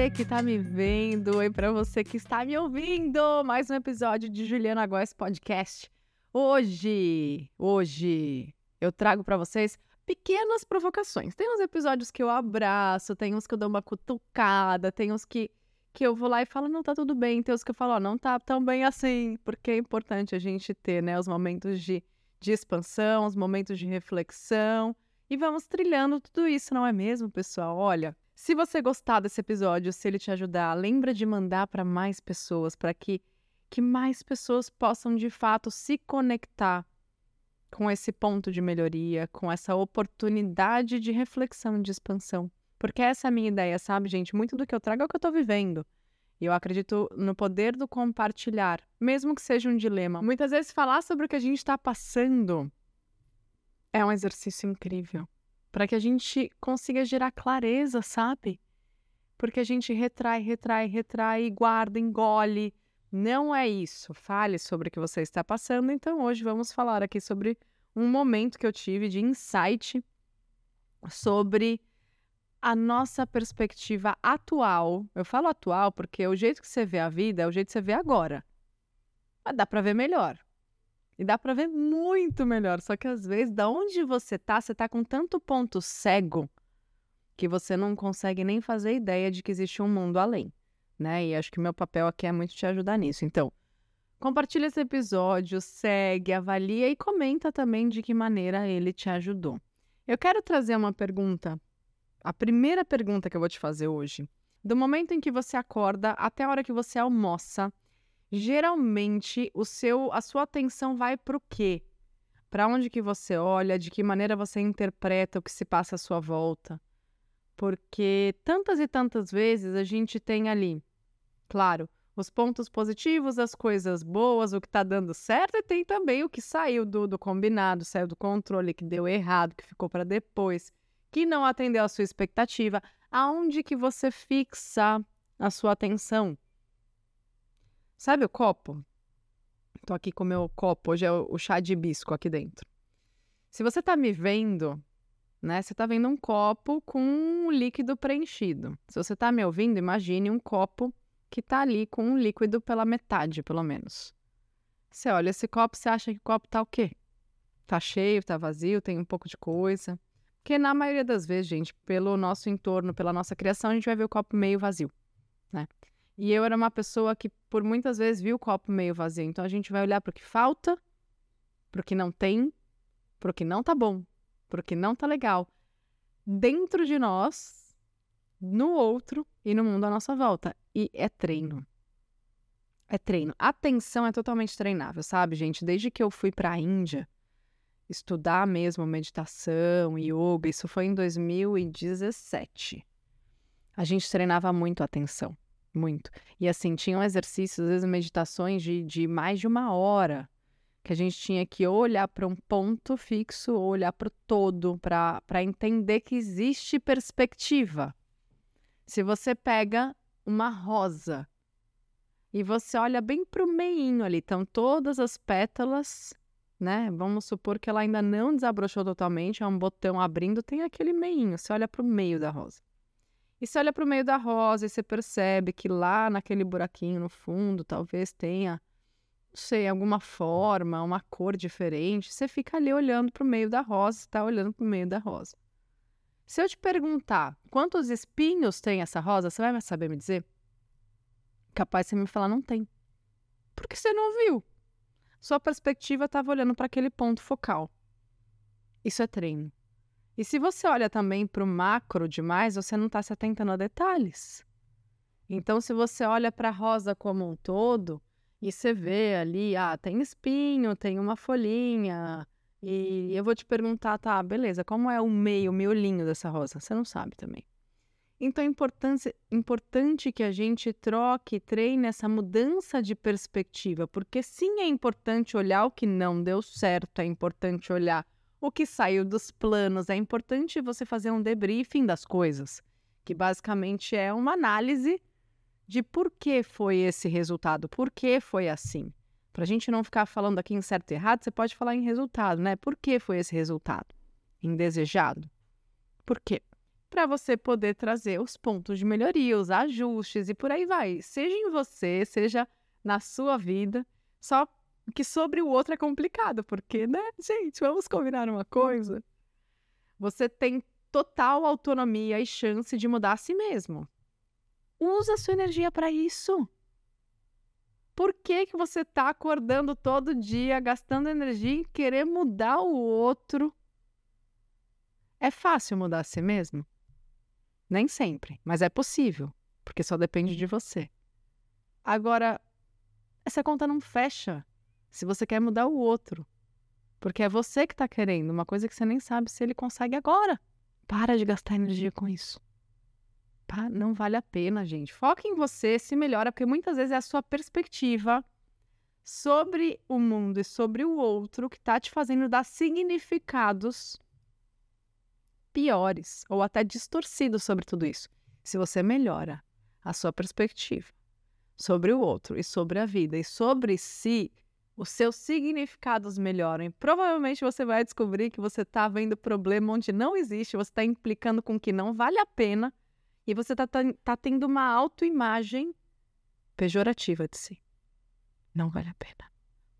você que está me vendo e para você que está me ouvindo. Mais um episódio de Juliana Góes Podcast. Hoje, hoje eu trago para vocês pequenas provocações. Tem uns episódios que eu abraço, tem uns que eu dou uma cutucada, tem uns que, que eu vou lá e falo, não, tá tudo bem. Tem uns que eu falo, ó, não tá tão bem assim, porque é importante a gente ter, né, os momentos de, de expansão, os momentos de reflexão. E vamos trilhando tudo isso, não é mesmo, pessoal? Olha, se você gostar desse episódio, se ele te ajudar, lembra de mandar para mais pessoas, para que, que mais pessoas possam de fato se conectar com esse ponto de melhoria, com essa oportunidade de reflexão e de expansão. Porque essa é a minha ideia, sabe, gente? Muito do que eu trago é o que eu estou vivendo. E eu acredito no poder do compartilhar, mesmo que seja um dilema. Muitas vezes falar sobre o que a gente está passando é um exercício incrível para que a gente consiga gerar clareza, sabe? Porque a gente retrai, retrai, retrai, guarda, engole. Não é isso. Fale sobre o que você está passando. Então, hoje vamos falar aqui sobre um momento que eu tive de insight sobre a nossa perspectiva atual. Eu falo atual porque o jeito que você vê a vida é o jeito que você vê agora. Mas dá para ver melhor. E dá para ver muito melhor. Só que às vezes, da onde você tá, você tá com tanto ponto cego que você não consegue nem fazer ideia de que existe um mundo além, né? E acho que meu papel aqui é muito te ajudar nisso. Então, compartilha esse episódio, segue, avalia e comenta também de que maneira ele te ajudou. Eu quero trazer uma pergunta, a primeira pergunta que eu vou te fazer hoje. Do momento em que você acorda até a hora que você almoça, geralmente o seu, a sua atenção vai para o quê? Para onde que você olha, de que maneira você interpreta o que se passa à sua volta. Porque tantas e tantas vezes a gente tem ali, claro, os pontos positivos, as coisas boas, o que está dando certo, e tem também o que saiu do, do combinado, saiu do controle, que deu errado, que ficou para depois, que não atendeu a sua expectativa. Aonde que você fixa a sua atenção? Sabe o copo? Tô aqui com o meu copo, hoje é o chá de hibisco aqui dentro. Se você tá me vendo, né, você tá vendo um copo com um líquido preenchido. Se você tá me ouvindo, imagine um copo que tá ali com um líquido pela metade, pelo menos. Você olha esse copo, você acha que o copo tá o quê? Tá cheio, tá vazio, tem um pouco de coisa. Porque na maioria das vezes, gente, pelo nosso entorno, pela nossa criação, a gente vai ver o copo meio vazio, né? E eu era uma pessoa que, por muitas vezes, viu o copo meio vazio. Então a gente vai olhar para o que falta, para o que não tem, para o que não tá bom, para o que não tá legal. Dentro de nós, no outro e no mundo à nossa volta. E é treino. É treino. Atenção é totalmente treinável, sabe, gente? Desde que eu fui para a Índia estudar mesmo meditação, yoga, isso foi em 2017. A gente treinava muito a atenção. Muito. E assim, tinham exercícios, às vezes meditações de, de mais de uma hora, que a gente tinha que olhar para um ponto fixo olhar para o todo, para entender que existe perspectiva. Se você pega uma rosa e você olha bem para o meinho ali, estão todas as pétalas, né? Vamos supor que ela ainda não desabrochou totalmente, é um botão abrindo, tem aquele meinho, você olha para o meio da rosa. E você olha para o meio da rosa e você percebe que lá naquele buraquinho no fundo talvez tenha, não sei, alguma forma, uma cor diferente. Você fica ali olhando para o meio da rosa, está olhando para o meio da rosa. Se eu te perguntar quantos espinhos tem essa rosa, você vai saber me dizer? Capaz você me falar, não tem. Porque você não viu. Sua perspectiva estava olhando para aquele ponto focal. Isso é treino. E se você olha também para o macro demais, você não está se atentando a detalhes. Então, se você olha para a rosa como um todo e você vê ali, ah, tem espinho, tem uma folhinha, e eu vou te perguntar, tá, beleza, como é o meio, o miolinho dessa rosa? Você não sabe também. Então, é importante, que a gente troque, treine essa mudança de perspectiva, porque sim, é importante olhar o que não deu certo, é importante olhar o que saiu dos planos. É importante você fazer um debriefing das coisas, que basicamente é uma análise de por que foi esse resultado, por que foi assim. Para a gente não ficar falando aqui em certo e errado, você pode falar em resultado, né? Por que foi esse resultado? Indesejado? Por quê? para você poder trazer os pontos de melhoria, os ajustes e por aí vai. Seja em você, seja na sua vida. Só que sobre o outro é complicado, porque, né, gente, vamos combinar uma coisa. Você tem total autonomia e chance de mudar a si mesmo. Usa a sua energia para isso. Por que, que você está acordando todo dia, gastando energia em querer mudar o outro? É fácil mudar a si mesmo? Nem sempre, mas é possível, porque só depende de você. Agora, essa conta não fecha se você quer mudar o outro, porque é você que está querendo uma coisa que você nem sabe se ele consegue agora. Para de gastar energia com isso. Não vale a pena, gente. Foca em você, se melhora, porque muitas vezes é a sua perspectiva sobre o mundo e sobre o outro que está te fazendo dar significados piores ou até distorcidos sobre tudo isso. Se você melhora a sua perspectiva sobre o outro e sobre a vida e sobre si, os seus significados melhoram. E provavelmente você vai descobrir que você está vendo problema onde não existe, você está implicando com que não vale a pena e você está tá tendo uma autoimagem pejorativa de si. Não vale a pena.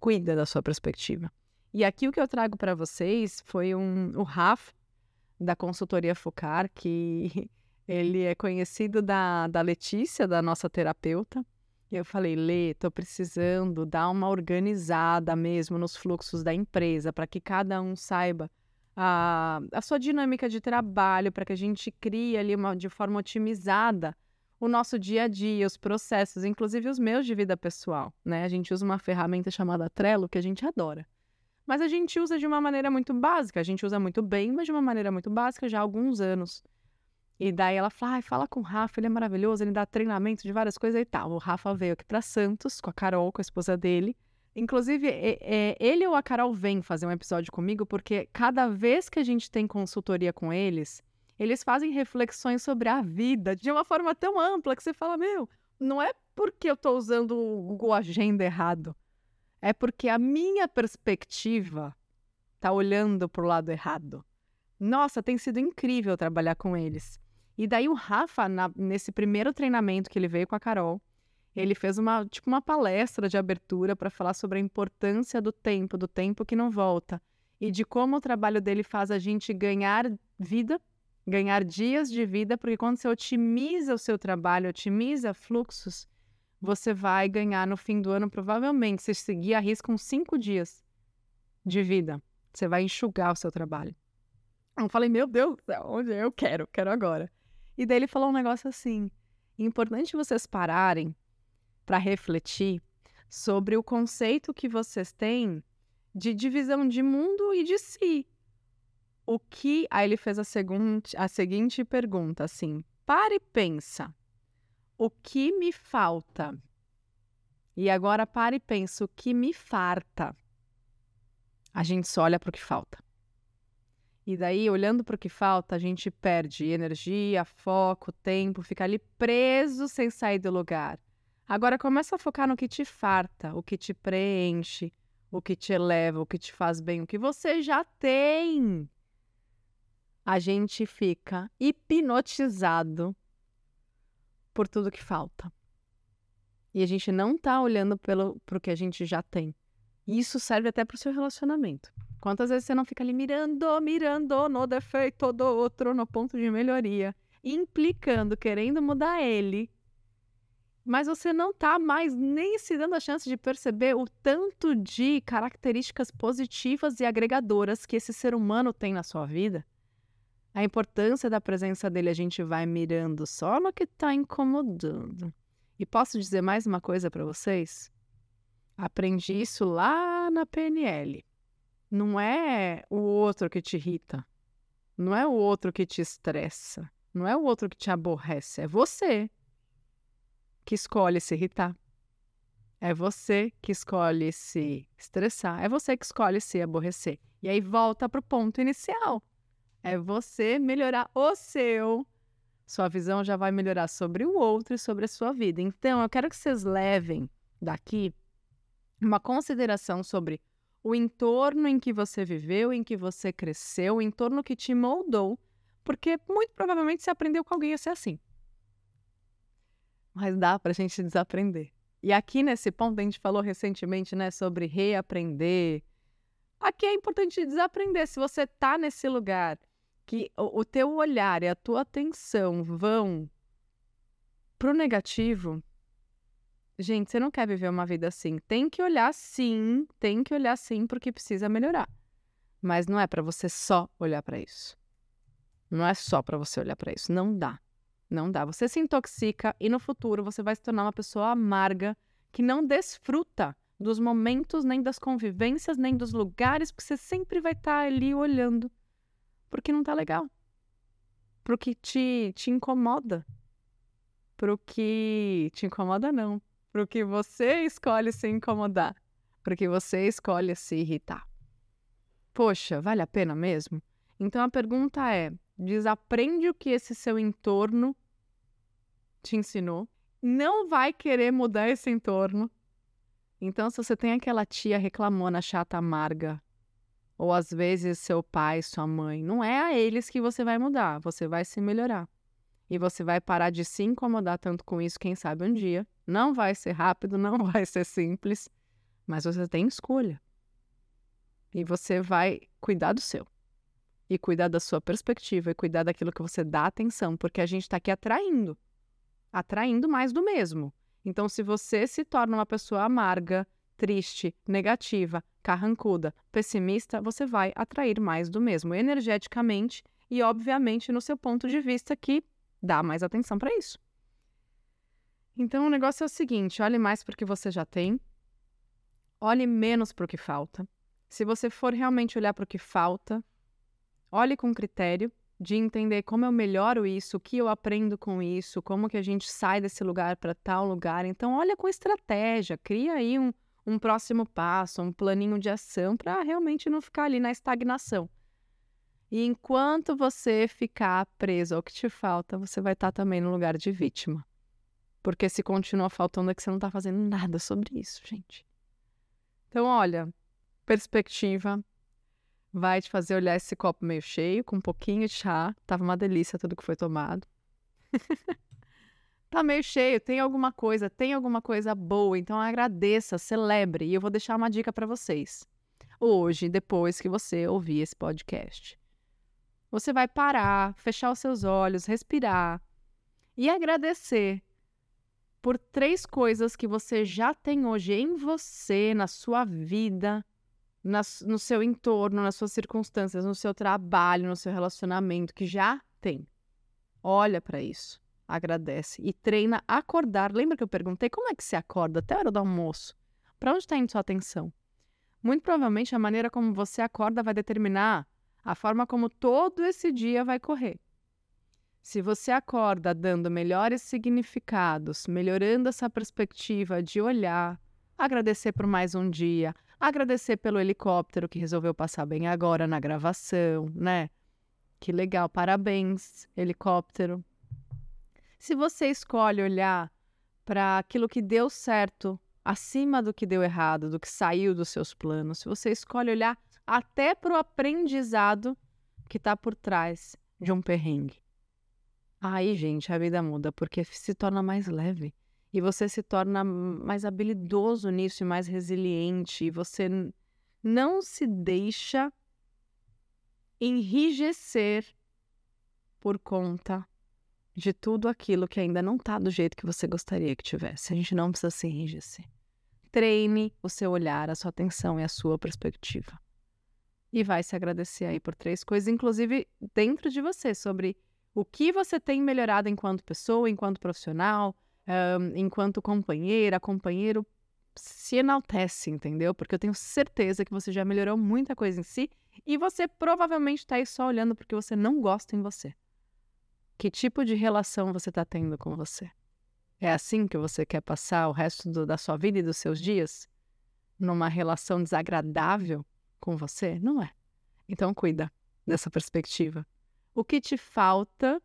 Cuida da sua perspectiva. E aqui o que eu trago para vocês foi um, o Rafa, da consultoria Focar, que ele é conhecido da, da Letícia, da nossa terapeuta. Eu falei, Lê, tô precisando dar uma organizada mesmo nos fluxos da empresa, para que cada um saiba a, a sua dinâmica de trabalho, para que a gente crie ali uma, de forma otimizada o nosso dia a dia, os processos, inclusive os meus de vida pessoal, né? A gente usa uma ferramenta chamada Trello que a gente adora. Mas a gente usa de uma maneira muito básica, a gente usa muito bem, mas de uma maneira muito básica já há alguns anos. E daí ela fala, fala com o Rafa, ele é maravilhoso, ele dá treinamento de várias coisas e tal. O Rafa veio aqui para Santos com a Carol, com a esposa dele. Inclusive, ele ou a Carol vêm fazer um episódio comigo, porque cada vez que a gente tem consultoria com eles, eles fazem reflexões sobre a vida de uma forma tão ampla que você fala, meu, não é porque eu estou usando o Google Agenda errado é porque a minha perspectiva tá olhando para o lado errado. Nossa, tem sido incrível trabalhar com eles. E daí o Rafa, na, nesse primeiro treinamento que ele veio com a Carol, ele fez uma tipo uma palestra de abertura para falar sobre a importância do tempo, do tempo que não volta e de como o trabalho dele faz a gente ganhar vida, ganhar dias de vida, porque quando você otimiza o seu trabalho, otimiza fluxos, você vai ganhar no fim do ano, provavelmente, se seguir a risca, uns cinco dias de vida. Você vai enxugar o seu trabalho. Eu falei, meu Deus, onde eu quero, quero agora. E daí ele falou um negócio assim: importante vocês pararem para refletir sobre o conceito que vocês têm de divisão de mundo e de si. O que. Aí ele fez a, seguinte, a seguinte pergunta assim: pare e pensa o que me falta? E agora pare e pensa o que me farta. A gente só olha para o que falta. E daí, olhando para o que falta, a gente perde energia, foco, tempo, fica ali preso sem sair do lugar. Agora começa a focar no que te farta, o que te preenche, o que te eleva, o que te faz bem, o que você já tem. A gente fica hipnotizado por tudo que falta. E a gente não tá olhando pelo pro que a gente já tem. Isso serve até pro seu relacionamento. Quantas vezes você não fica ali mirando, mirando no defeito do outro, no ponto de melhoria, implicando, querendo mudar ele, mas você não tá mais nem se dando a chance de perceber o tanto de características positivas e agregadoras que esse ser humano tem na sua vida? a importância da presença dele a gente vai mirando só no que está incomodando. E posso dizer mais uma coisa para vocês? Aprendi isso lá na PNL. Não é o outro que te irrita. Não é o outro que te estressa. Não é o outro que te aborrece. É você que escolhe se irritar. É você que escolhe se estressar. É você que escolhe se aborrecer. E aí volta para o ponto inicial. É você melhorar o seu. Sua visão já vai melhorar sobre o outro e sobre a sua vida. Então, eu quero que vocês levem daqui uma consideração sobre o entorno em que você viveu, em que você cresceu, o entorno que te moldou, Porque muito provavelmente você aprendeu com alguém a ser assim. Mas dá pra gente desaprender. E aqui nesse ponto, a gente falou recentemente, né, sobre reaprender. Aqui é importante desaprender. Se você tá nesse lugar que o, o teu olhar e a tua atenção vão pro negativo, gente, você não quer viver uma vida assim. Tem que olhar sim, tem que olhar sim porque precisa melhorar. Mas não é para você só olhar para isso. Não é só para você olhar para isso, não dá. Não dá. Você se intoxica e no futuro você vai se tornar uma pessoa amarga que não desfruta dos momentos, nem das convivências, nem dos lugares, porque você sempre vai estar tá ali olhando porque não tá legal. Pro que te, te incomoda. Pro que te incomoda, não. Pro que você escolhe se incomodar. Pro que você escolhe se irritar. Poxa, vale a pena mesmo? Então a pergunta é: desaprende o que esse seu entorno te ensinou, não vai querer mudar esse entorno. Então, se você tem aquela tia reclamona, chata, amarga, ou às vezes seu pai, sua mãe, não é a eles que você vai mudar, você vai se melhorar. E você vai parar de se incomodar tanto com isso, quem sabe um dia. Não vai ser rápido, não vai ser simples, mas você tem escolha. E você vai cuidar do seu e cuidar da sua perspectiva e cuidar daquilo que você dá atenção, porque a gente está aqui atraindo atraindo mais do mesmo. Então, se você se torna uma pessoa amarga, triste, negativa, carrancuda, pessimista, você vai atrair mais do mesmo energeticamente e, obviamente, no seu ponto de vista que dá mais atenção para isso. Então, o negócio é o seguinte: olhe mais para o que você já tem, olhe menos para o que falta. Se você for realmente olhar para o que falta, Olhe com critério de entender como eu melhoro isso, o que eu aprendo com isso, como que a gente sai desse lugar para tal lugar. Então, olha com estratégia, cria aí um, um próximo passo, um planinho de ação para realmente não ficar ali na estagnação. E enquanto você ficar preso ao que te falta, você vai estar tá também no lugar de vítima. Porque se continua faltando é que você não está fazendo nada sobre isso, gente. Então, olha, perspectiva, vai te fazer olhar esse copo meio cheio, com um pouquinho de chá. Tava uma delícia tudo que foi tomado. tá meio cheio, tem alguma coisa, tem alguma coisa boa, então agradeça, celebre. E eu vou deixar uma dica para vocês. Hoje, depois que você ouvir esse podcast, você vai parar, fechar os seus olhos, respirar e agradecer por três coisas que você já tem hoje em você, na sua vida, no seu entorno, nas suas circunstâncias, no seu trabalho, no seu relacionamento, que já tem. Olha para isso, agradece e treina acordar. Lembra que eu perguntei como é que se acorda até a hora do almoço? Para onde está indo sua atenção? Muito provavelmente a maneira como você acorda vai determinar a forma como todo esse dia vai correr. Se você acorda dando melhores significados, melhorando essa perspectiva de olhar, agradecer por mais um dia, Agradecer pelo helicóptero que resolveu passar bem agora na gravação, né? Que legal, parabéns, helicóptero. Se você escolhe olhar para aquilo que deu certo acima do que deu errado, do que saiu dos seus planos, se você escolhe olhar até para o aprendizado que está por trás de um perrengue. Aí, gente, a vida muda porque se torna mais leve e você se torna mais habilidoso nisso e mais resiliente. E você não se deixa enrijecer por conta de tudo aquilo que ainda não está do jeito que você gostaria que tivesse. A gente não precisa se enrijecer. Treine o seu olhar, a sua atenção e a sua perspectiva. E vai se agradecer aí por três coisas, inclusive dentro de você, sobre o que você tem melhorado enquanto pessoa, enquanto profissional, um, enquanto companheira, companheiro, se enaltece, entendeu? Porque eu tenho certeza que você já melhorou muita coisa em si e você provavelmente está aí só olhando porque você não gosta em você. Que tipo de relação você está tendo com você? É assim que você quer passar o resto do, da sua vida e dos seus dias? Numa relação desagradável com você? Não é. Então cuida dessa perspectiva. O que te falta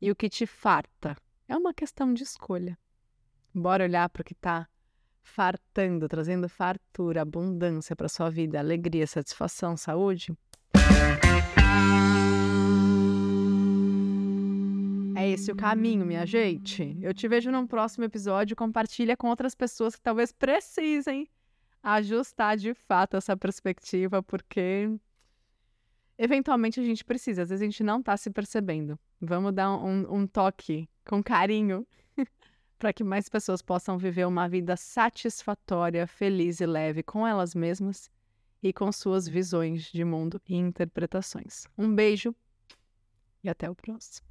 e o que te farta é uma questão de escolha. Bora olhar para o que está fartando, trazendo fartura, abundância para sua vida, alegria, satisfação, saúde? É esse o caminho, minha gente. Eu te vejo num próximo episódio. Compartilha com outras pessoas que talvez precisem ajustar de fato essa perspectiva, porque eventualmente a gente precisa, às vezes a gente não está se percebendo. Vamos dar um, um toque com carinho para que mais pessoas possam viver uma vida satisfatória, feliz e leve com elas mesmas e com suas visões de mundo e interpretações. Um beijo e até o próximo.